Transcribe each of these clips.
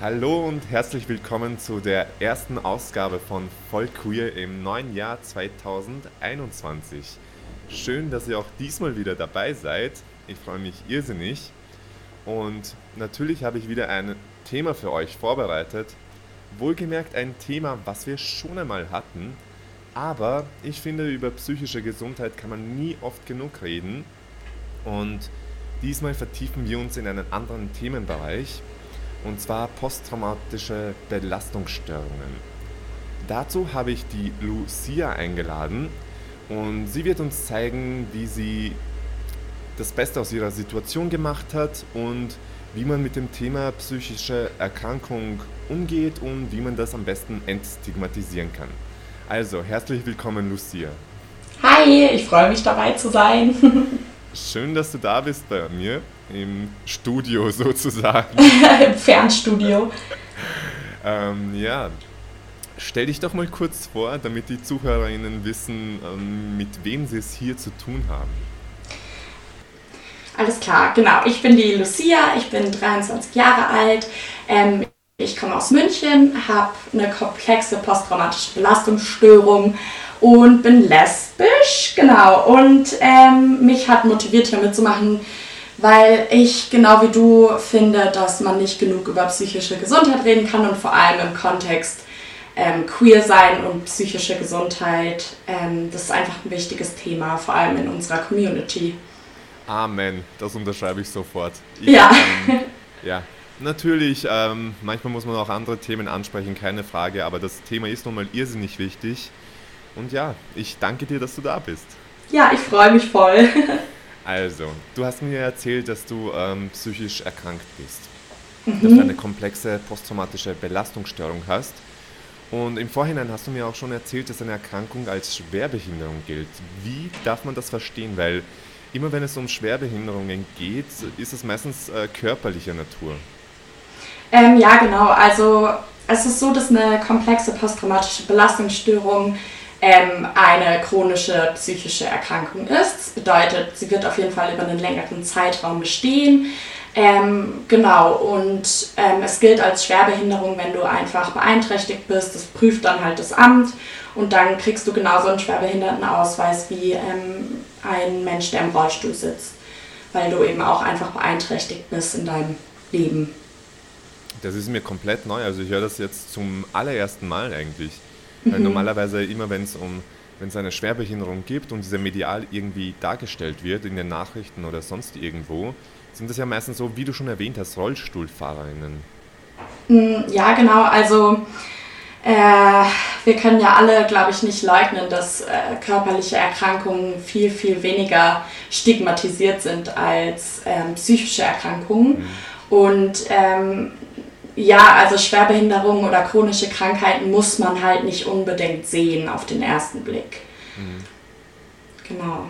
Hallo und herzlich willkommen zu der ersten Ausgabe von Voll Queer im neuen Jahr 2021. Schön, dass ihr auch diesmal wieder dabei seid. Ich freue mich irrsinnig. Und natürlich habe ich wieder ein Thema für euch vorbereitet. Wohlgemerkt ein Thema, was wir schon einmal hatten. Aber ich finde, über psychische Gesundheit kann man nie oft genug reden. Und diesmal vertiefen wir uns in einen anderen Themenbereich und zwar posttraumatische Belastungsstörungen. Dazu habe ich die Lucia eingeladen und sie wird uns zeigen, wie sie das Beste aus ihrer Situation gemacht hat und wie man mit dem Thema psychische Erkrankung umgeht und wie man das am besten entstigmatisieren kann. Also, herzlich willkommen, Lucia. Hi, ich freue mich dabei zu sein. Schön, dass du da bist bei mir im Studio sozusagen. Im Fernstudio. ähm, ja, stell dich doch mal kurz vor, damit die ZuhörerInnen wissen, ähm, mit wem sie es hier zu tun haben. Alles klar, genau. Ich bin die Lucia, ich bin 23 Jahre alt. Ähm, ich komme aus München, habe eine komplexe posttraumatische Belastungsstörung und bin lesbisch, genau. Und ähm, mich hat motiviert, hier mitzumachen, weil ich genau wie du finde, dass man nicht genug über psychische Gesundheit reden kann und vor allem im Kontext ähm, queer sein und psychische Gesundheit, ähm, das ist einfach ein wichtiges Thema, vor allem in unserer Community. Amen, das unterschreibe ich sofort. Ich, ja. Ähm, ja, natürlich, ähm, manchmal muss man auch andere Themen ansprechen, keine Frage, aber das Thema ist nun mal irrsinnig wichtig. Und ja, ich danke dir, dass du da bist. Ja, ich freue mich voll. Also, du hast mir erzählt, dass du ähm, psychisch erkrankt bist. Mhm. Dass du eine komplexe posttraumatische Belastungsstörung hast. Und im Vorhinein hast du mir auch schon erzählt, dass eine Erkrankung als Schwerbehinderung gilt. Wie darf man das verstehen? Weil immer wenn es um Schwerbehinderungen geht, ist es meistens äh, körperlicher Natur. Ähm, ja, genau. Also es ist so, dass eine komplexe posttraumatische Belastungsstörung ähm, eine chronische psychische Erkrankung ist. Das bedeutet, sie wird auf jeden Fall über einen längeren Zeitraum bestehen. Ähm, genau, und ähm, es gilt als Schwerbehinderung, wenn du einfach beeinträchtigt bist. Das prüft dann halt das Amt und dann kriegst du genauso einen Schwerbehindertenausweis wie ähm, ein Mensch, der im Rollstuhl sitzt, weil du eben auch einfach beeinträchtigt bist in deinem Leben. Das ist mir komplett neu. Also ich höre das jetzt zum allerersten Mal eigentlich. Mhm. Weil normalerweise immer, wenn es um wenn es eine Schwerbehinderung gibt und diese medial irgendwie dargestellt wird in den Nachrichten oder sonst irgendwo, sind das ja meistens so, wie du schon erwähnt hast, Rollstuhlfahrerinnen. Mm, ja, genau. Also äh, wir können ja alle, glaube ich, nicht leugnen, dass äh, körperliche Erkrankungen viel, viel weniger stigmatisiert sind als ähm, psychische Erkrankungen. Mhm. Und ähm, ja, also Schwerbehinderungen oder chronische Krankheiten muss man halt nicht unbedingt sehen auf den ersten Blick. Mhm. Genau.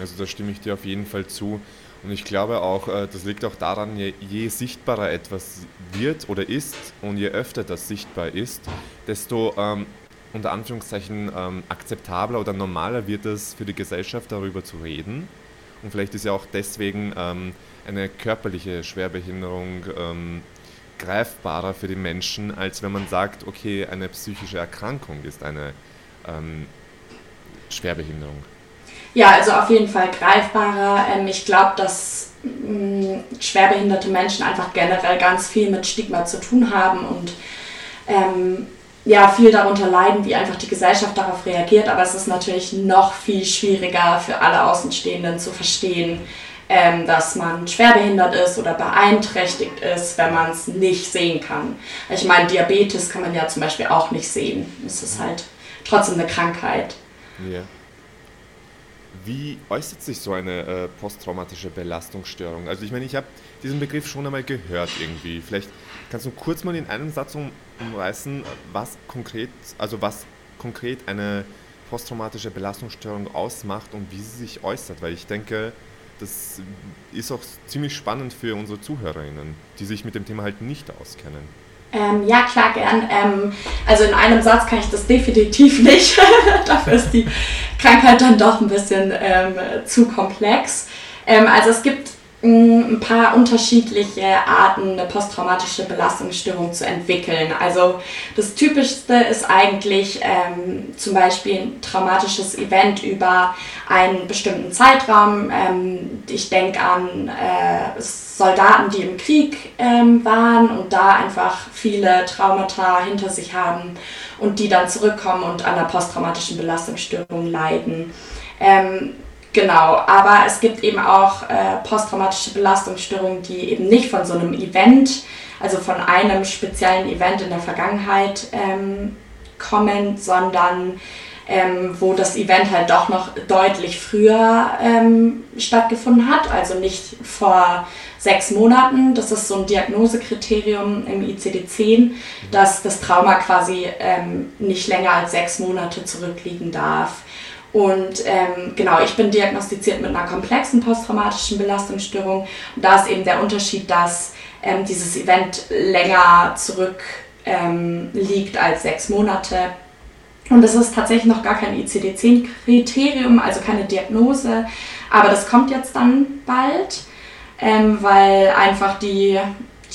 Also da stimme ich dir auf jeden Fall zu. Und ich glaube auch, äh, das liegt auch daran, je, je, sichtbarer etwas wird oder ist und je öfter das sichtbar ist, desto ähm, unter Anführungszeichen ähm, akzeptabler oder normaler wird es für die Gesellschaft darüber zu reden. Und vielleicht ist ja auch deswegen ähm, eine körperliche Schwerbehinderung ähm, greifbarer für die Menschen, als wenn man sagt, okay, eine psychische Erkrankung ist eine ähm, Schwerbehinderung. Ja, also auf jeden Fall greifbarer. Ähm, ich glaube, dass mm, schwerbehinderte Menschen einfach generell ganz viel mit Stigma zu tun haben und ähm, ja, viel darunter leiden, wie einfach die Gesellschaft darauf reagiert. Aber es ist natürlich noch viel schwieriger für alle Außenstehenden zu verstehen, ähm, dass man schwerbehindert ist oder beeinträchtigt ist, wenn man es nicht sehen kann. Ich meine, Diabetes kann man ja zum Beispiel auch nicht sehen. Es ist halt trotzdem eine Krankheit. Ja. Wie äußert sich so eine äh, posttraumatische Belastungsstörung? Also ich meine, ich habe diesen Begriff schon einmal gehört irgendwie. Vielleicht kannst du kurz mal in einem Satz umreißen, was konkret, also was konkret eine posttraumatische Belastungsstörung ausmacht und wie sie sich äußert, weil ich denke, das ist auch ziemlich spannend für unsere ZuhörerInnen, die sich mit dem Thema halt nicht auskennen. Ähm, ja, klar, gern. Ähm, also in einem Satz kann ich das definitiv nicht. Dafür ist die Krankheit dann doch ein bisschen ähm, zu komplex. Ähm, also es gibt ein paar unterschiedliche Arten, eine posttraumatische Belastungsstörung zu entwickeln. Also das Typischste ist eigentlich ähm, zum Beispiel ein traumatisches Event über einen bestimmten Zeitraum. Ähm, ich denke an äh, Soldaten, die im Krieg ähm, waren und da einfach viele Traumata hinter sich haben und die dann zurückkommen und an einer posttraumatischen Belastungsstörung leiden. Genau, aber es gibt eben auch äh, posttraumatische Belastungsstörungen, die eben nicht von so einem Event, also von einem speziellen Event in der Vergangenheit ähm, kommen, sondern ähm, wo das Event halt doch noch deutlich früher ähm, stattgefunden hat, also nicht vor sechs Monaten. Das ist so ein Diagnosekriterium im ICD-10, dass das Trauma quasi ähm, nicht länger als sechs Monate zurückliegen darf. Und ähm, genau, ich bin diagnostiziert mit einer komplexen posttraumatischen Belastungsstörung. Und da ist eben der Unterschied, dass ähm, dieses Event länger zurück ähm, als sechs Monate. Und das ist tatsächlich noch gar kein ICD-10-Kriterium, also keine Diagnose. Aber das kommt jetzt dann bald, ähm, weil einfach die,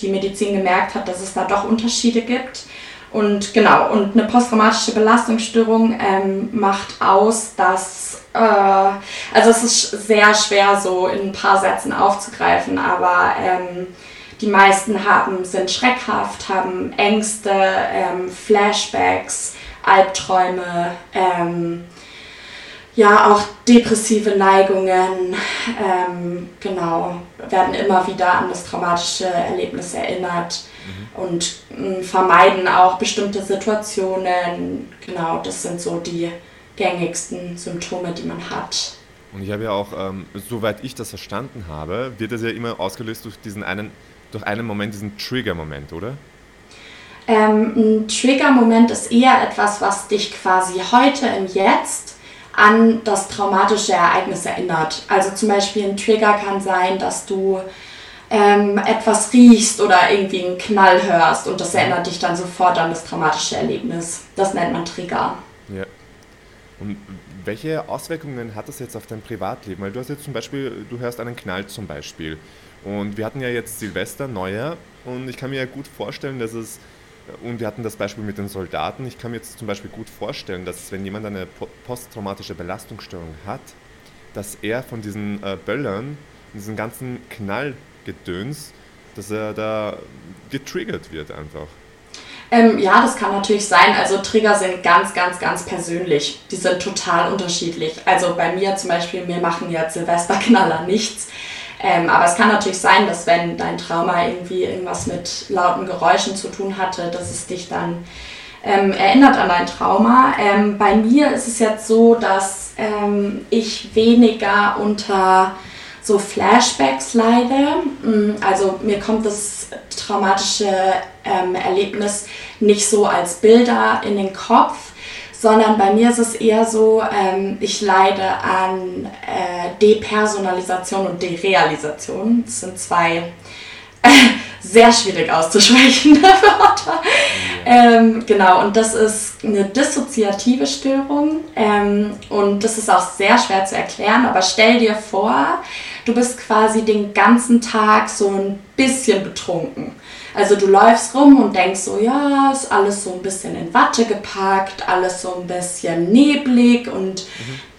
die Medizin gemerkt hat, dass es da doch Unterschiede gibt. Und genau, und eine posttraumatische Belastungsstörung ähm, macht aus, dass, äh, also es ist sehr schwer so in ein paar Sätzen aufzugreifen, aber ähm, die meisten haben, sind schreckhaft, haben Ängste, ähm, Flashbacks, Albträume, ähm, ja auch depressive Neigungen, ähm, genau, werden immer wieder an das traumatische Erlebnis erinnert mhm. und äh, vermeiden auch bestimmte Situationen. Genau, das sind so die gängigsten Symptome, die man hat. Und ich habe ja auch, ähm, soweit ich das verstanden habe, wird das ja immer ausgelöst durch diesen einen, durch einen Moment, diesen Trigger-Moment, oder? Ähm, ein Trigger-Moment ist eher etwas, was dich quasi heute im Jetzt an das traumatische Ereignis erinnert. Also zum Beispiel ein Trigger kann sein, dass du ähm, etwas riechst oder irgendwie einen Knall hörst und das erinnert dich dann sofort an das traumatische Erlebnis. Das nennt man Trigger. Ja. Und welche Auswirkungen hat das jetzt auf dein Privatleben? Weil du hast jetzt zum Beispiel, du hörst einen Knall zum Beispiel. Und wir hatten ja jetzt Silvester, Neujahr und ich kann mir ja gut vorstellen, dass es, und wir hatten das Beispiel mit den Soldaten, ich kann mir jetzt zum Beispiel gut vorstellen, dass wenn jemand eine posttraumatische Belastungsstörung hat, dass er von diesen äh, Böllern, diesen ganzen Knall Gedöns, dass er da getriggert wird einfach. Ähm, ja, das kann natürlich sein. Also Trigger sind ganz, ganz, ganz persönlich. Die sind total unterschiedlich. Also bei mir zum Beispiel, mir machen jetzt Silvesterknaller nichts. Ähm, aber es kann natürlich sein, dass wenn dein Trauma irgendwie irgendwas mit lauten Geräuschen zu tun hatte, dass es dich dann ähm, erinnert an dein Trauma. Ähm, bei mir ist es jetzt so, dass ähm, ich weniger unter so Flashbacks leide. Mm, also mir kommt das traumatische ähm, Erlebnis nicht so als Bilder in den Kopf, sondern bei mir ist es eher so, ähm, ich leide an äh, Depersonalisation und Derealisation. Das sind zwei sehr schwierig auszusprechende Wörter. Ähm, genau, und das ist eine dissoziative Störung ähm, und das ist auch sehr schwer zu erklären, aber stell dir vor, du bist quasi den ganzen Tag so ein bisschen betrunken. Also du läufst rum und denkst so, ja, ist alles so ein bisschen in Watte gepackt, alles so ein bisschen neblig und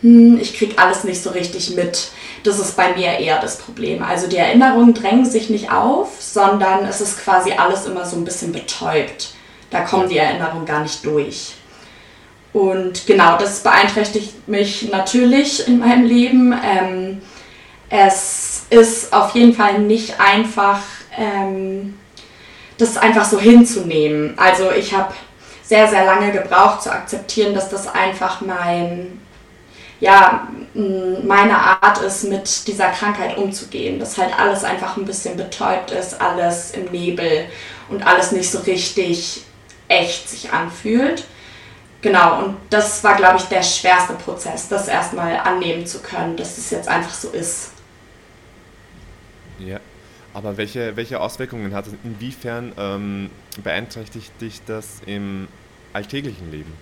mhm. hm, ich krieg alles nicht so richtig mit. Das ist bei mir eher das Problem. Also die Erinnerungen drängen sich nicht auf, sondern es ist quasi alles immer so ein bisschen betäubt. Da kommen die Erinnerungen gar nicht durch. Und genau, das beeinträchtigt mich natürlich in meinem Leben. Ähm, es ist auf jeden Fall nicht einfach, ähm, das einfach so hinzunehmen. Also ich habe sehr, sehr lange gebraucht zu akzeptieren, dass das einfach mein, ja, meine Art ist, mit dieser Krankheit umzugehen. Dass halt alles einfach ein bisschen betäubt ist, alles im Nebel und alles nicht so richtig echt sich anfühlt. Genau, und das war, glaube ich, der schwerste Prozess, das erstmal annehmen zu können, dass es jetzt einfach so ist. Ja, aber welche, welche Auswirkungen hat es? Inwiefern ähm, beeinträchtigt dich das im alltäglichen Leben?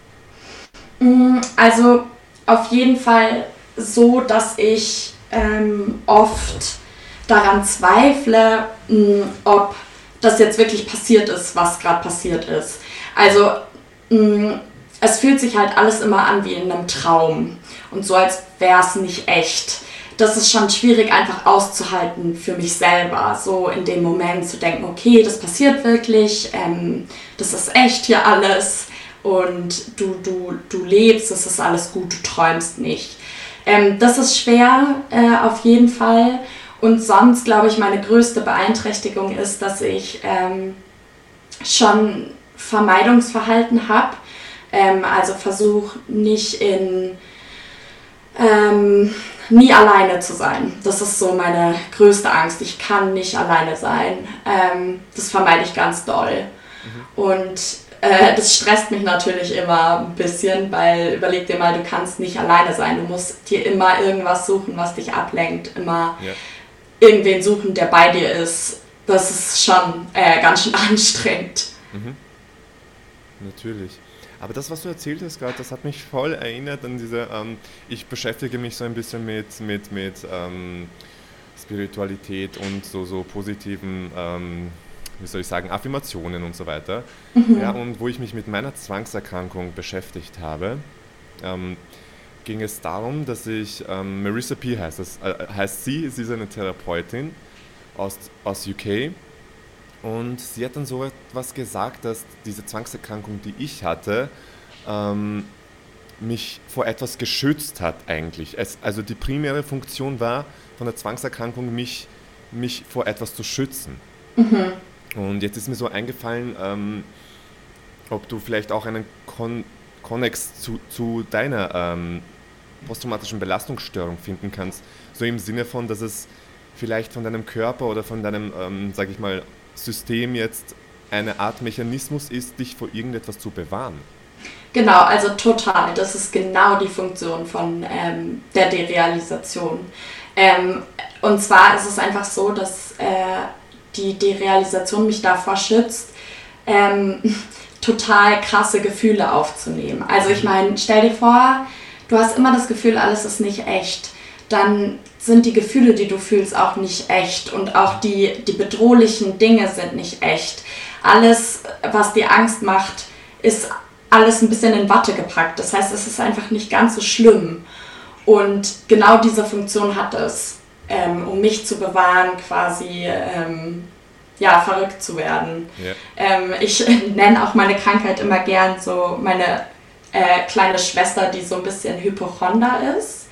Mm, also auf jeden Fall so, dass ich ähm, oft daran zweifle, mh, ob das jetzt wirklich passiert ist, was gerade passiert ist. Also mh, es fühlt sich halt alles immer an wie in einem Traum und so, als wäre es nicht echt. Das ist schon schwierig einfach auszuhalten für mich selber, so in dem Moment zu denken, okay, das passiert wirklich, ähm, das ist echt hier alles und du, du, du lebst, das ist alles gut, du träumst nicht. Ähm, das ist schwer äh, auf jeden Fall. Und sonst glaube ich, meine größte Beeinträchtigung ist, dass ich ähm, schon Vermeidungsverhalten habe. Ähm, also versuche nicht in ähm, nie alleine zu sein. Das ist so meine größte Angst. Ich kann nicht alleine sein. Ähm, das vermeide ich ganz doll. Mhm. Und äh, das stresst mich natürlich immer ein bisschen, weil überleg dir mal, du kannst nicht alleine sein. Du musst dir immer irgendwas suchen, was dich ablenkt. Immer ja. irgendwen suchen, der bei dir ist. Das ist schon äh, ganz schön anstrengend. Mhm. Natürlich. Aber das, was du erzählt hast gerade, das hat mich voll erinnert an diese, ähm, ich beschäftige mich so ein bisschen mit, mit, mit ähm, Spiritualität und so, so positiven, ähm, wie soll ich sagen, Affirmationen und so weiter. Mhm. Ja, und wo ich mich mit meiner Zwangserkrankung beschäftigt habe, ähm, ging es darum, dass ich, ähm, Marissa P. heißt, das, äh, heißt sie, sie ist eine Therapeutin aus, aus UK und sie hat dann so etwas gesagt, dass diese Zwangserkrankung, die ich hatte, ähm, mich vor etwas geschützt hat eigentlich. Es, also die primäre Funktion war von der Zwangserkrankung, mich, mich vor etwas zu schützen. Mhm. Und jetzt ist mir so eingefallen, ähm, ob du vielleicht auch einen Kon Konnex zu, zu deiner ähm, posttraumatischen Belastungsstörung finden kannst. So im Sinne von, dass es vielleicht von deinem Körper oder von deinem, ähm, sag ich mal, System jetzt eine Art Mechanismus ist, dich vor irgendetwas zu bewahren. Genau, also total. Das ist genau die Funktion von ähm, der Derealisation. Ähm, und zwar ist es einfach so, dass äh, die Derealisation mich davor schützt, ähm, total krasse Gefühle aufzunehmen. Also ich meine, stell dir vor, du hast immer das Gefühl, alles ist nicht echt. Dann sind die Gefühle, die du fühlst, auch nicht echt und auch die, die bedrohlichen Dinge sind nicht echt. Alles, was dir Angst macht, ist alles ein bisschen in Watte gepackt. Das heißt, es ist einfach nicht ganz so schlimm. Und genau diese Funktion hat es, ähm, um mich zu bewahren, quasi ähm, ja, verrückt zu werden. Yeah. Ähm, ich nenne auch meine Krankheit immer gern so meine äh, kleine Schwester, die so ein bisschen Hypochonder ist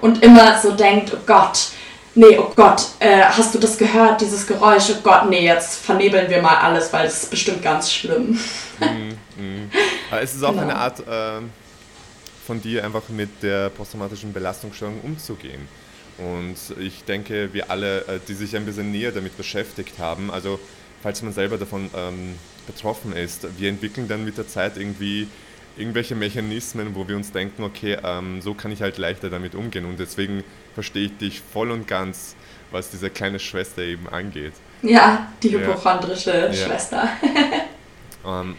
und immer so denkt, oh Gott, nee, oh Gott, äh, hast du das gehört, dieses Geräusch? Oh Gott, nee, jetzt vernebeln wir mal alles, weil es ist bestimmt ganz schlimm. Mm, mm. Aber es ist auch genau. eine Art äh, von dir, einfach mit der posttraumatischen Belastungsstörung umzugehen. Und ich denke, wir alle, äh, die sich ein bisschen näher damit beschäftigt haben, also falls man selber davon ähm, betroffen ist, wir entwickeln dann mit der Zeit irgendwie irgendwelche Mechanismen, wo wir uns denken, okay, ähm, so kann ich halt leichter damit umgehen. Und deswegen verstehe ich dich voll und ganz, was diese kleine Schwester eben angeht. Ja, die hypochondrische ja. Schwester. ähm,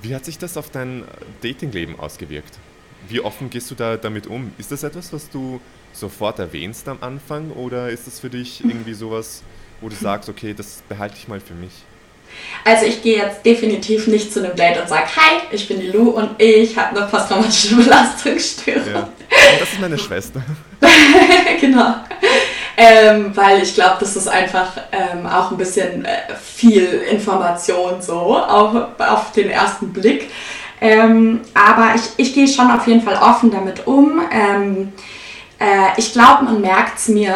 wie hat sich das auf dein Datingleben ausgewirkt? Wie offen gehst du da damit um? Ist das etwas, was du sofort erwähnst am Anfang oder ist das für dich irgendwie sowas, wo du sagst, okay, das behalte ich mal für mich? Also ich gehe jetzt definitiv nicht zu einem Date und sage, hi, ich bin die Lu und ich habe eine posttraumatische Belastungsstörung. Ja. Das ist meine Schwester. genau. Ähm, weil ich glaube, das ist einfach ähm, auch ein bisschen äh, viel Information so auf, auf den ersten Blick. Ähm, aber ich, ich gehe schon auf jeden Fall offen damit um. Ähm, äh, ich glaube, man merkt es mir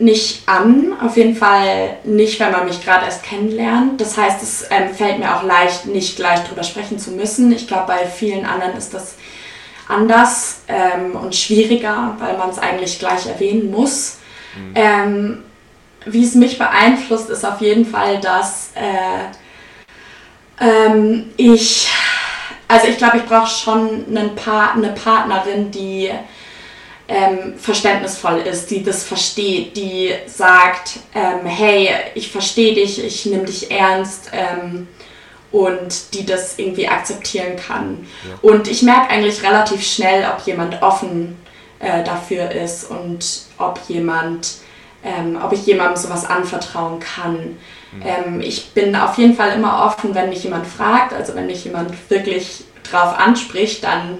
nicht an. Auf jeden Fall nicht, wenn man mich gerade erst kennenlernt. Das heißt, es ähm, fällt mir auch leicht, nicht gleich drüber sprechen zu müssen. Ich glaube, bei vielen anderen ist das anders ähm, und schwieriger, weil man es eigentlich gleich erwähnen muss. Mhm. Ähm, wie es mich beeinflusst, ist auf jeden Fall, dass äh, ähm, ich, also ich glaube, ich brauche schon einen pa eine Partnerin, die ähm, verständnisvoll ist, die das versteht, die sagt, ähm, hey, ich verstehe dich, ich nehme dich ernst ähm, und die das irgendwie akzeptieren kann. Ja. Und ich merke eigentlich relativ schnell, ob jemand offen äh, dafür ist und ob jemand ähm, ob ich jemandem sowas anvertrauen kann. Mhm. Ich bin auf jeden Fall immer offen, wenn mich jemand fragt, also wenn mich jemand wirklich drauf anspricht, dann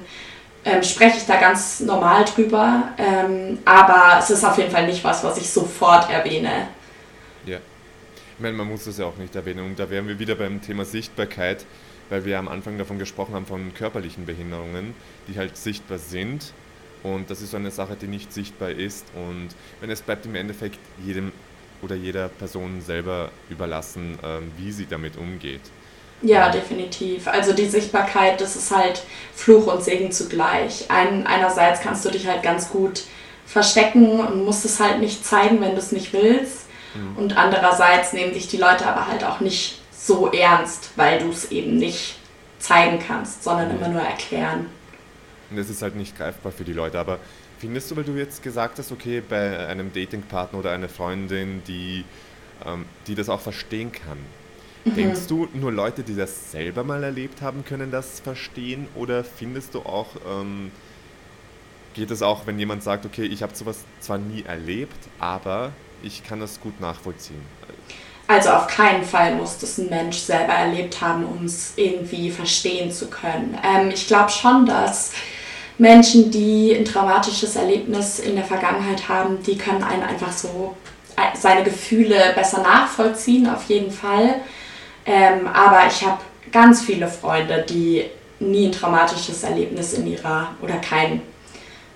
ähm, spreche ich da ganz normal drüber. Ähm, aber es ist auf jeden Fall nicht was, was ich sofort erwähne. Ja. Ich meine, man muss das ja auch nicht erwähnen. Und da wären wir wieder beim Thema Sichtbarkeit, weil wir am Anfang davon gesprochen haben, von körperlichen Behinderungen, die halt sichtbar sind. Und das ist so eine Sache, die nicht sichtbar ist. Und wenn es bleibt im Endeffekt jedem oder jeder Person selber überlassen, ähm, wie sie damit umgeht. Ja, definitiv. Also die Sichtbarkeit, das ist halt Fluch und Segen zugleich. Ein, einerseits kannst du dich halt ganz gut verstecken und musst es halt nicht zeigen, wenn du es nicht willst. Mhm. Und andererseits nehmen dich die Leute aber halt auch nicht so ernst, weil du es eben nicht zeigen kannst, sondern mhm. immer nur erklären. Und das ist halt nicht greifbar für die Leute. Aber findest du, weil du jetzt gesagt hast, okay, bei einem Datingpartner oder einer Freundin, die, ähm, die das auch verstehen kann, Mhm. Denkst du, nur Leute, die das selber mal erlebt haben, können das verstehen? Oder findest du auch, ähm, geht es auch, wenn jemand sagt, okay, ich habe sowas zwar nie erlebt, aber ich kann das gut nachvollziehen? Also auf keinen Fall muss das ein Mensch selber erlebt haben, um es irgendwie verstehen zu können. Ähm, ich glaube schon, dass Menschen, die ein traumatisches Erlebnis in der Vergangenheit haben, die können einen einfach so äh, seine Gefühle besser nachvollziehen, auf jeden Fall. Ähm, aber ich habe ganz viele Freunde, die nie ein traumatisches Erlebnis in ihrer oder kein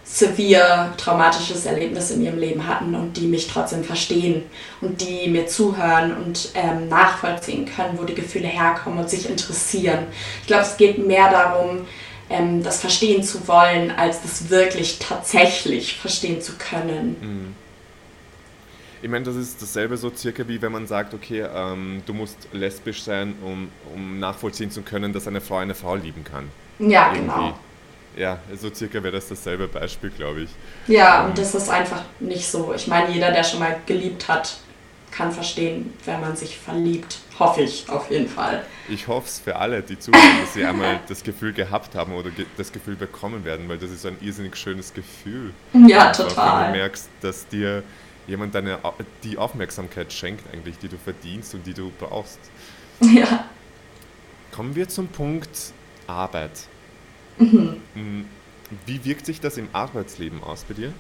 severe traumatisches Erlebnis in ihrem Leben hatten und die mich trotzdem verstehen und die mir zuhören und ähm, nachvollziehen können, wo die Gefühle herkommen und sich interessieren. Ich glaube, es geht mehr darum, ähm, das verstehen zu wollen, als das wirklich tatsächlich verstehen zu können. Mhm. Ich meine, das ist dasselbe so circa wie wenn man sagt, okay, ähm, du musst lesbisch sein, um, um nachvollziehen zu können, dass eine Frau eine Frau lieben kann. Ja, Irgendwie. genau. Ja, so circa wäre das dasselbe Beispiel, glaube ich. Ja, ähm, und das ist einfach nicht so. Ich meine, jeder, der schon mal geliebt hat, kann verstehen, wenn man sich verliebt. Hoffe ich auf jeden Fall. Ich hoffe es für alle, die zuhören, dass sie einmal das Gefühl gehabt haben oder ge das Gefühl bekommen werden, weil das ist ein irrsinnig schönes Gefühl. Ja, total. Wenn du merkst, dass dir jemand deine, die Aufmerksamkeit schenkt eigentlich, die du verdienst und die du brauchst. Ja. Kommen wir zum Punkt Arbeit. Mhm. Hm, wie wirkt sich das im Arbeitsleben aus bei dir?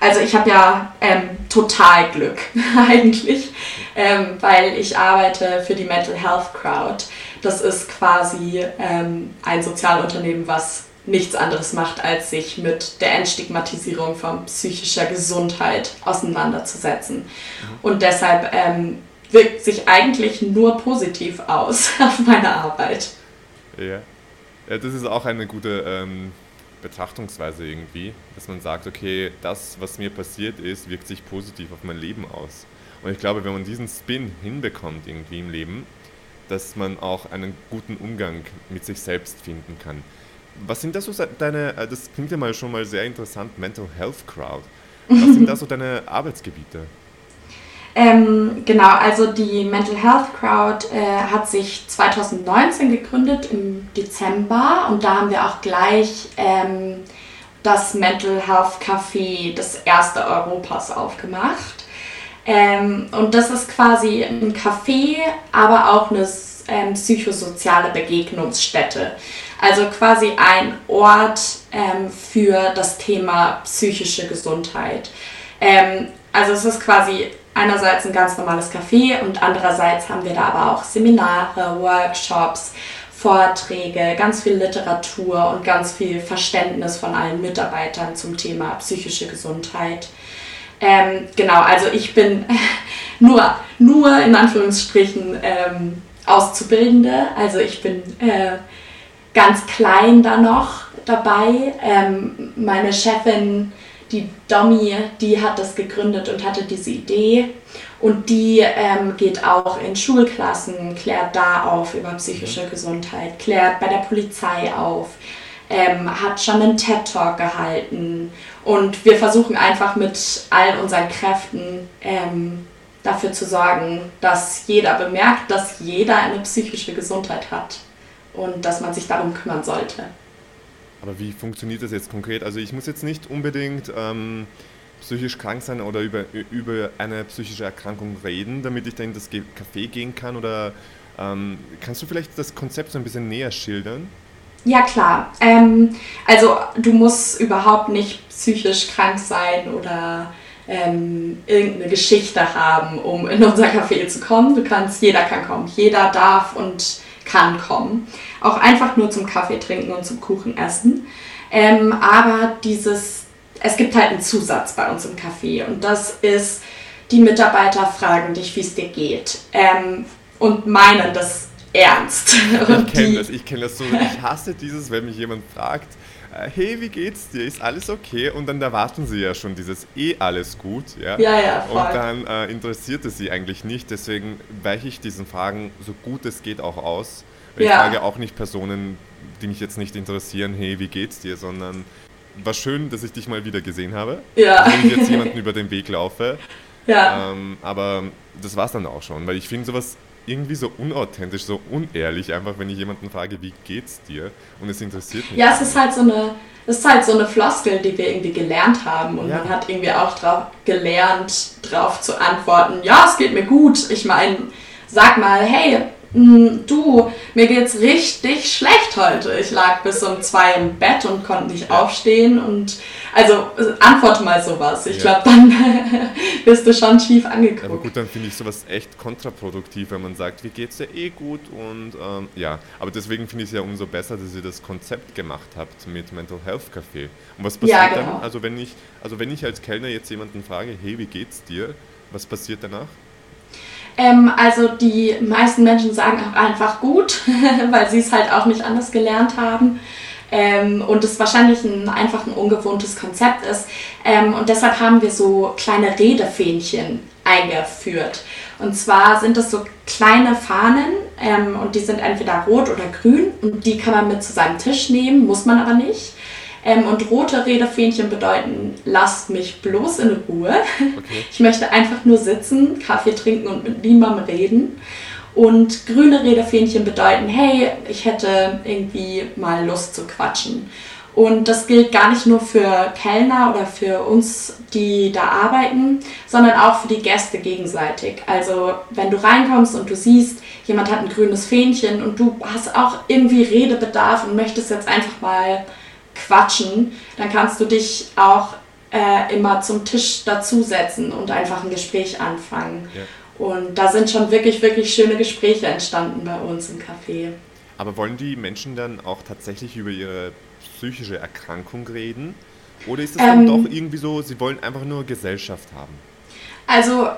Also ich habe ja ähm, total Glück eigentlich, ähm, weil ich arbeite für die Mental Health Crowd. Das ist quasi ähm, ein Sozialunternehmen, was nichts anderes macht, als sich mit der Entstigmatisierung von psychischer Gesundheit auseinanderzusetzen. Mhm. Und deshalb ähm, wirkt sich eigentlich nur positiv aus auf meine Arbeit. Ja. ja das ist auch eine gute ähm, Betrachtungsweise irgendwie, dass man sagt, okay, das, was mir passiert ist, wirkt sich positiv auf mein Leben aus. Und ich glaube, wenn man diesen Spin hinbekommt irgendwie im Leben, dass man auch einen guten Umgang mit sich selbst finden kann. Was sind da so deine, äh, das klingt ja mal schon mal sehr interessant, Mental Health Crowd. Was sind da so deine Arbeitsgebiete? Ähm, genau, also die Mental Health Crowd äh, hat sich 2019 gegründet im Dezember und da haben wir auch gleich ähm, das Mental Health Café, das erste Europas, aufgemacht. Ähm, und das ist quasi ein Café, aber auch eine ähm, psychosoziale Begegnungsstätte. Also quasi ein Ort ähm, für das Thema psychische Gesundheit. Ähm, also es ist quasi einerseits ein ganz normales Café und andererseits haben wir da aber auch Seminare, Workshops, Vorträge, ganz viel Literatur und ganz viel Verständnis von allen Mitarbeitern zum Thema psychische Gesundheit. Ähm, genau, also ich bin nur, nur in Anführungsstrichen ähm, Auszubildende, also ich bin äh, ganz klein da noch dabei. Ähm, meine Chefin, die Domi, die hat das gegründet und hatte diese Idee. Und die ähm, geht auch in Schulklassen, klärt da auf über psychische mhm. Gesundheit, klärt bei der Polizei auf, ähm, hat schon einen TED-Talk gehalten. Und wir versuchen einfach mit all unseren Kräften ähm, dafür zu sorgen, dass jeder bemerkt, dass jeder eine psychische Gesundheit hat und dass man sich darum kümmern sollte. Aber wie funktioniert das jetzt konkret? Also ich muss jetzt nicht unbedingt ähm, psychisch krank sein oder über, über eine psychische Erkrankung reden, damit ich dann in das Café gehen kann? Oder ähm, kannst du vielleicht das Konzept so ein bisschen näher schildern? Ja, klar. Ähm, also du musst überhaupt nicht psychisch krank sein oder ähm, irgendeine Geschichte haben, um in unser Café zu kommen. Du kannst, jeder kann kommen, jeder darf und kann kommen. Auch einfach nur zum Kaffee trinken und zum Kuchen essen. Ähm, aber dieses, es gibt halt einen Zusatz bei uns im Café und das ist, die Mitarbeiter fragen dich, wie es dir geht ähm, und meinen das ernst. ich kenne das, ich kenne das so. Ich hasse dieses, wenn mich jemand fragt, hey, wie geht's dir? Ist alles okay? Und dann erwarten sie ja schon dieses eh alles gut, ja? Ja, ja, voll. Und dann äh, interessiert es sie eigentlich nicht, deswegen weiche ich diesen Fragen so gut es geht auch aus. Ja. Ich frage auch nicht Personen, die mich jetzt nicht interessieren, hey, wie geht's dir, sondern war schön, dass ich dich mal wieder gesehen habe. Ja. Wenn ich jetzt jemanden über den Weg laufe. Ja. Ähm, aber das war's dann auch schon, weil ich finde sowas irgendwie so unauthentisch, so unehrlich, einfach wenn ich jemanden frage, wie geht's dir? Und es interessiert mich. Ja, es ist halt so eine, es ist halt so eine Floskel, die wir irgendwie gelernt haben. Und ja. man hat irgendwie auch drauf gelernt, darauf zu antworten, ja, es geht mir gut. Ich meine, sag mal, hey, du, mir geht's richtig schlecht heute. Ich lag bis um zwei im Bett und konnte nicht aufstehen und also antworte mal sowas. Ich ja. glaube, dann bist du schon schief angeguckt. Aber gut, dann finde ich sowas echt kontraproduktiv, wenn man sagt, wie geht's dir eh gut und ähm, ja. Aber deswegen finde ich es ja umso besser, dass ihr das Konzept gemacht habt mit Mental Health Café. Und was passiert ja, genau. dann? Also wenn ich, also wenn ich als Kellner jetzt jemanden frage, hey, wie geht's dir? Was passiert danach? Ähm, also die meisten Menschen sagen auch einfach gut, weil sie es halt auch nicht anders gelernt haben. Ähm, und es wahrscheinlich ein, einfach ein ungewohntes Konzept ist. Ähm, und deshalb haben wir so kleine Redefähnchen eingeführt. Und zwar sind das so kleine Fahnen ähm, und die sind entweder rot oder grün und die kann man mit zu seinem Tisch nehmen, muss man aber nicht. Ähm, und rote Redefähnchen bedeuten, lasst mich bloß in Ruhe. Okay. Ich möchte einfach nur sitzen, Kaffee trinken und mit niemandem reden. Und grüne Redefähnchen bedeuten, hey, ich hätte irgendwie mal Lust zu quatschen. Und das gilt gar nicht nur für Kellner oder für uns, die da arbeiten, sondern auch für die Gäste gegenseitig. Also wenn du reinkommst und du siehst, jemand hat ein grünes Fähnchen und du hast auch irgendwie Redebedarf und möchtest jetzt einfach mal quatschen, dann kannst du dich auch äh, immer zum Tisch dazusetzen und einfach ein Gespräch anfangen. Ja. Und da sind schon wirklich, wirklich schöne Gespräche entstanden bei uns im Café. Aber wollen die Menschen dann auch tatsächlich über ihre psychische Erkrankung reden? Oder ist es ähm, dann doch irgendwie so, sie wollen einfach nur Gesellschaft haben? Also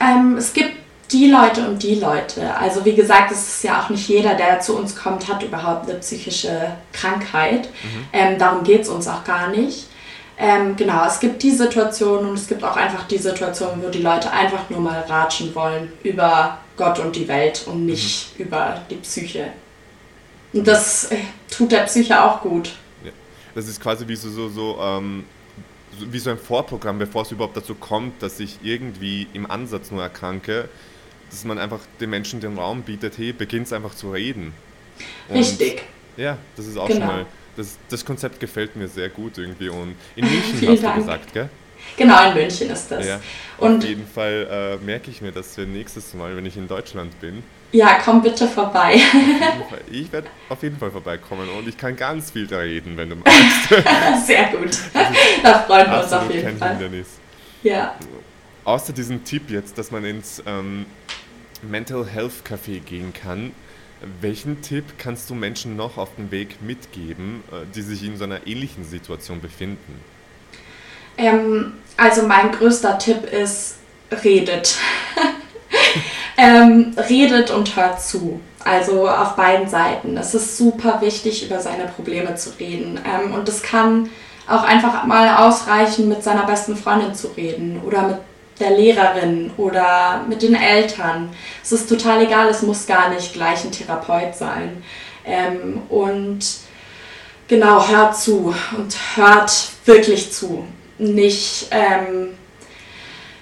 ähm, es gibt die Leute und die Leute. Also wie gesagt, es ist ja auch nicht jeder, der zu uns kommt, hat überhaupt eine psychische Krankheit. Mhm. Ähm, darum geht es uns auch gar nicht. Ähm, genau, es gibt die Situation und es gibt auch einfach die Situation, wo die Leute einfach nur mal ratschen wollen über Gott und die Welt und nicht mhm. über die Psyche. Und das äh, tut der Psyche auch gut. Ja. Das ist quasi wie so, so, so ähm, wie so ein Vorprogramm, bevor es überhaupt dazu kommt, dass ich irgendwie im Ansatz nur erkranke, dass man einfach den Menschen den Raum bietet, hey, beginnt einfach zu reden. Und Richtig. Ja, das ist auch genau. schon mal, das, das Konzept gefällt mir sehr gut irgendwie. Und in München hast Dank. du gesagt, gell? Genau, in München ist das. Ja, und auf jeden Fall äh, merke ich mir das für nächstes Mal, wenn ich in Deutschland bin. Ja, komm bitte vorbei. Ich werde auf jeden Fall vorbeikommen und ich kann ganz viel da reden, wenn du magst. Sehr gut. Da freuen wir uns auf jeden kein Fall. Hindernis. Ja. Außer diesem Tipp jetzt, dass man ins ähm, Mental Health Café gehen kann, welchen Tipp kannst du Menschen noch auf dem Weg mitgeben, äh, die sich in so einer ähnlichen Situation befinden? Ähm, also mein größter Tipp ist, redet. ähm, redet und hört zu. Also auf beiden Seiten. Es ist super wichtig, über seine Probleme zu reden. Ähm, und es kann auch einfach mal ausreichen, mit seiner besten Freundin zu reden oder mit der Lehrerin oder mit den Eltern. Es ist total egal, es muss gar nicht gleich ein Therapeut sein. Ähm, und genau, hört zu und hört wirklich zu. Nicht, ähm,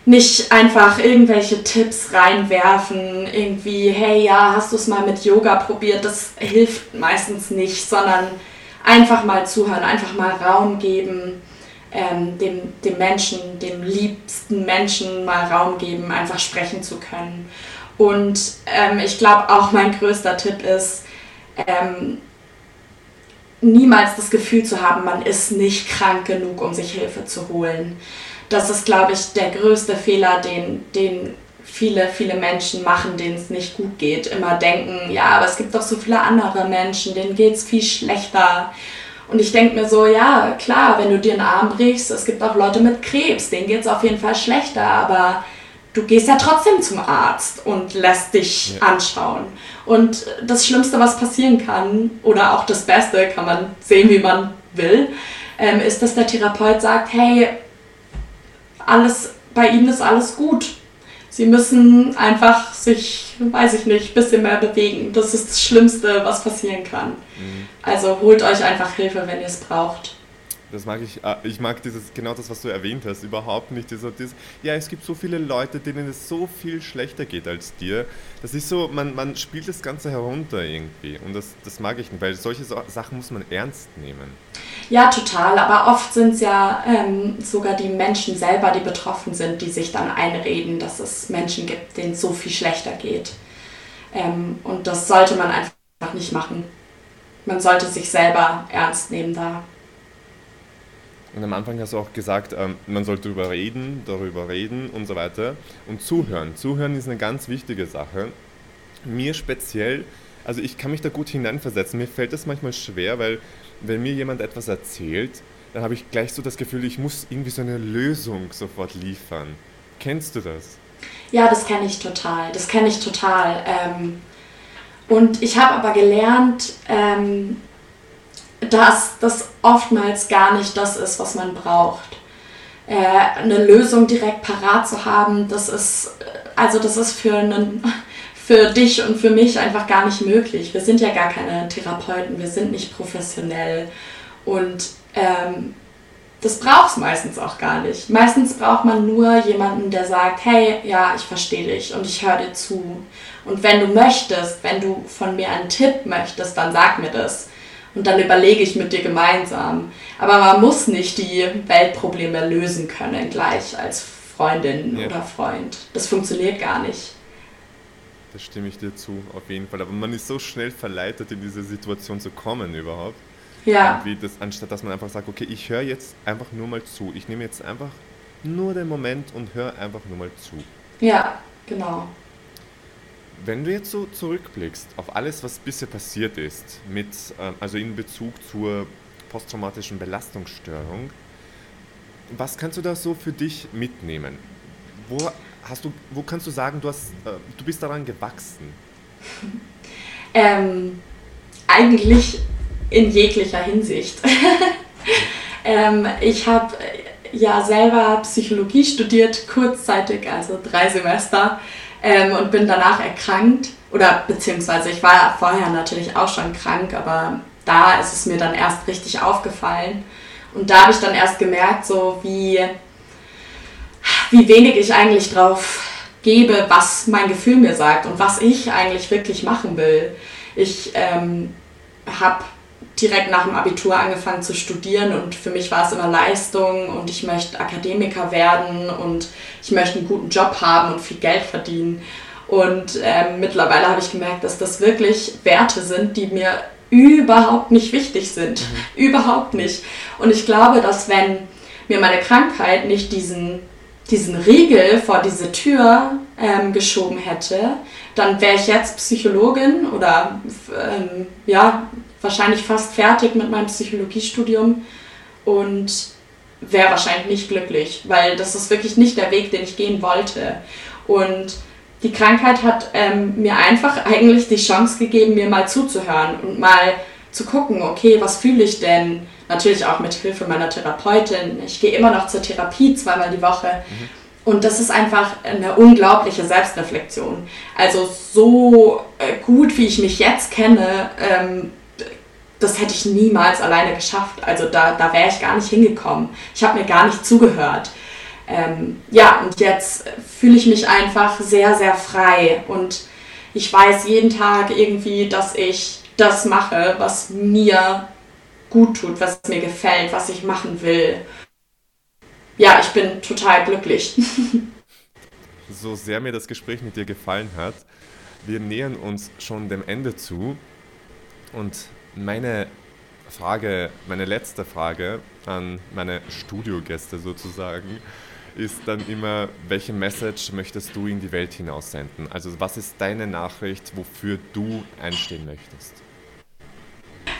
nicht einfach irgendwelche Tipps reinwerfen, irgendwie, hey ja, hast du es mal mit Yoga probiert? Das hilft meistens nicht, sondern einfach mal zuhören, einfach mal Raum geben ähm, dem, dem Menschen, dem liebsten Menschen mal Raum geben, einfach sprechen zu können. Und ähm, ich glaube auch mein größter Tipp ist, ähm, niemals das Gefühl zu haben, man ist nicht krank genug, um sich Hilfe zu holen. Das ist, glaube ich, der größte Fehler, den, den viele, viele Menschen machen, denen es nicht gut geht. Immer denken, ja, aber es gibt doch so viele andere Menschen, denen geht es viel schlechter. Und ich denke mir so, ja, klar, wenn du dir einen Arm brichst, es gibt auch Leute mit Krebs, denen geht es auf jeden Fall schlechter, aber du gehst ja trotzdem zum Arzt und lässt dich ja. anschauen. Und das Schlimmste, was passieren kann, oder auch das Beste, kann man sehen, wie man will, ähm, ist, dass der Therapeut sagt, hey, alles, bei Ihnen ist alles gut sie müssen einfach sich, weiß ich nicht, ein bisschen mehr bewegen. Das ist das Schlimmste, was passieren kann. Mhm. Also holt euch einfach Hilfe, wenn ihr es braucht. Das mag ich, äh, ich mag dieses, genau das, was du erwähnt hast, überhaupt nicht. Dieser, dieses, ja, es gibt so viele Leute, denen es so viel schlechter geht als dir. Das ist so, man, man spielt das Ganze herunter irgendwie. Und das, das mag ich nicht, weil solche Sachen muss man ernst nehmen. Ja, total. Aber oft sind es ja ähm, sogar die Menschen selber, die betroffen sind, die sich dann einreden, dass es Menschen gibt, denen es so viel schlechter geht. Ähm, und das sollte man einfach nicht machen. Man sollte sich selber ernst nehmen da. Und am Anfang hast du auch gesagt, ähm, man sollte darüber reden, darüber reden und so weiter. Und zuhören. Zuhören ist eine ganz wichtige Sache. Mir speziell, also ich kann mich da gut hineinversetzen. Mir fällt das manchmal schwer, weil wenn mir jemand etwas erzählt, dann habe ich gleich so das Gefühl, ich muss irgendwie so eine Lösung sofort liefern. Kennst du das? Ja, das kenne ich total. Das kenne ich total. Ähm, und ich habe aber gelernt, ähm, dass das oftmals gar nicht das ist, was man braucht. Äh, eine Lösung direkt parat zu haben, das ist, also das ist für einen für dich und für mich einfach gar nicht möglich. Wir sind ja gar keine Therapeuten, wir sind nicht professionell und ähm, das braucht es meistens auch gar nicht. Meistens braucht man nur jemanden, der sagt, hey, ja, ich verstehe dich und ich höre dir zu. Und wenn du möchtest, wenn du von mir einen Tipp möchtest, dann sag mir das. Und dann überlege ich mit dir gemeinsam. Aber man muss nicht die Weltprobleme lösen können gleich als Freundin ja. oder Freund. Das funktioniert gar nicht. Da stimme ich dir zu, auf jeden Fall. Aber man ist so schnell verleitet, in diese Situation zu kommen überhaupt. Ja. Das, anstatt dass man einfach sagt, okay, ich höre jetzt einfach nur mal zu. Ich nehme jetzt einfach nur den Moment und höre einfach nur mal zu. Ja, genau. Wenn du jetzt so zurückblickst auf alles, was bisher passiert ist, mit, ähm, also in Bezug zur posttraumatischen Belastungsstörung, was kannst du da so für dich mitnehmen? Wo hast du, wo kannst du sagen, du, hast, äh, du bist daran gewachsen? Ähm, eigentlich in jeglicher Hinsicht. ähm, ich habe äh, ja selber Psychologie studiert, kurzzeitig, also drei Semester, ähm, und bin danach erkrankt. Oder beziehungsweise ich war vorher natürlich auch schon krank, aber da ist es mir dann erst richtig aufgefallen. Und da habe ich dann erst gemerkt, so wie wie wenig ich eigentlich drauf gebe, was mein Gefühl mir sagt und was ich eigentlich wirklich machen will. Ich ähm, habe direkt nach dem Abitur angefangen zu studieren und für mich war es immer Leistung und ich möchte Akademiker werden und ich möchte einen guten Job haben und viel Geld verdienen. Und ähm, mittlerweile habe ich gemerkt, dass das wirklich Werte sind, die mir überhaupt nicht wichtig sind. Mhm. Überhaupt nicht. Und ich glaube, dass wenn mir meine Krankheit nicht diesen diesen Riegel vor diese Tür ähm, geschoben hätte, dann wäre ich jetzt Psychologin oder ähm, ja, wahrscheinlich fast fertig mit meinem Psychologiestudium und wäre wahrscheinlich nicht glücklich, weil das ist wirklich nicht der Weg, den ich gehen wollte. Und die Krankheit hat ähm, mir einfach eigentlich die Chance gegeben, mir mal zuzuhören und mal zu gucken, okay, was fühle ich denn? Natürlich auch mit Hilfe meiner Therapeutin. Ich gehe immer noch zur Therapie zweimal die Woche. Mhm. Und das ist einfach eine unglaubliche Selbstreflexion. Also so äh, gut, wie ich mich jetzt kenne, ähm, das hätte ich niemals alleine geschafft. Also da, da wäre ich gar nicht hingekommen. Ich habe mir gar nicht zugehört. Ähm, ja, und jetzt fühle ich mich einfach sehr, sehr frei. Und ich weiß jeden Tag irgendwie, dass ich das mache, was mir gut tut, was mir gefällt, was ich machen will. ja, ich bin total glücklich. so sehr mir das Gespräch mit dir gefallen hat, wir nähern uns schon dem Ende zu. Und meine Frage, meine letzte Frage an meine Studiogäste sozusagen, ist dann immer, welche Message möchtest du in die Welt hinaussenden? Also was ist deine Nachricht, wofür du einstehen möchtest?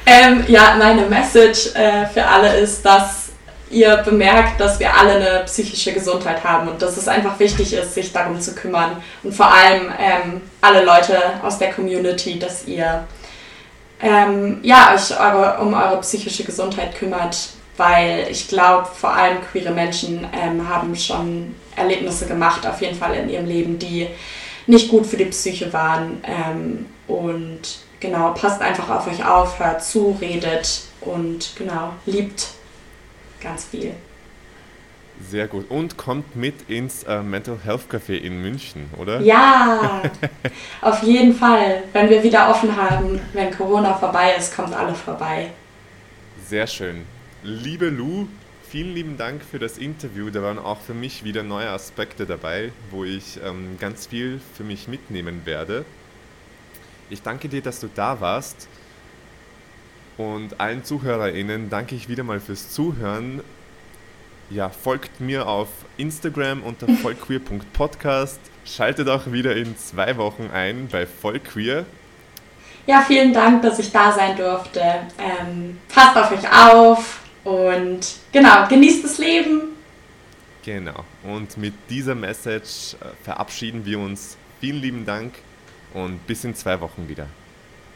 Ähm, ja, meine Message äh, für alle ist, dass ihr bemerkt, dass wir alle eine psychische Gesundheit haben und dass es einfach wichtig ist, sich darum zu kümmern. Und vor allem ähm, alle Leute aus der Community, dass ihr ähm, ja, euch eure, um eure psychische Gesundheit kümmert, weil ich glaube, vor allem queere Menschen ähm, haben schon Erlebnisse gemacht, auf jeden Fall in ihrem Leben, die nicht gut für die Psyche waren. Ähm, und genau, passt einfach auf euch auf, hört zu, redet und genau, liebt ganz viel. Sehr gut. Und kommt mit ins äh, Mental Health Café in München, oder? Ja, auf jeden Fall. Wenn wir wieder offen haben, wenn Corona vorbei ist, kommt alle vorbei. Sehr schön. Liebe Lou, vielen lieben Dank für das Interview. Da waren auch für mich wieder neue Aspekte dabei, wo ich ähm, ganz viel für mich mitnehmen werde. Ich danke dir, dass du da warst. Und allen ZuhörerInnen danke ich wieder mal fürs Zuhören. Ja, folgt mir auf Instagram unter vollqueer.podcast. Schaltet auch wieder in zwei Wochen ein bei Vollqueer. Ja, vielen Dank, dass ich da sein durfte. Ähm, passt auf euch auf und genau, genießt das Leben. Genau. Und mit dieser Message äh, verabschieden wir uns. Vielen lieben Dank und bis in zwei Wochen wieder.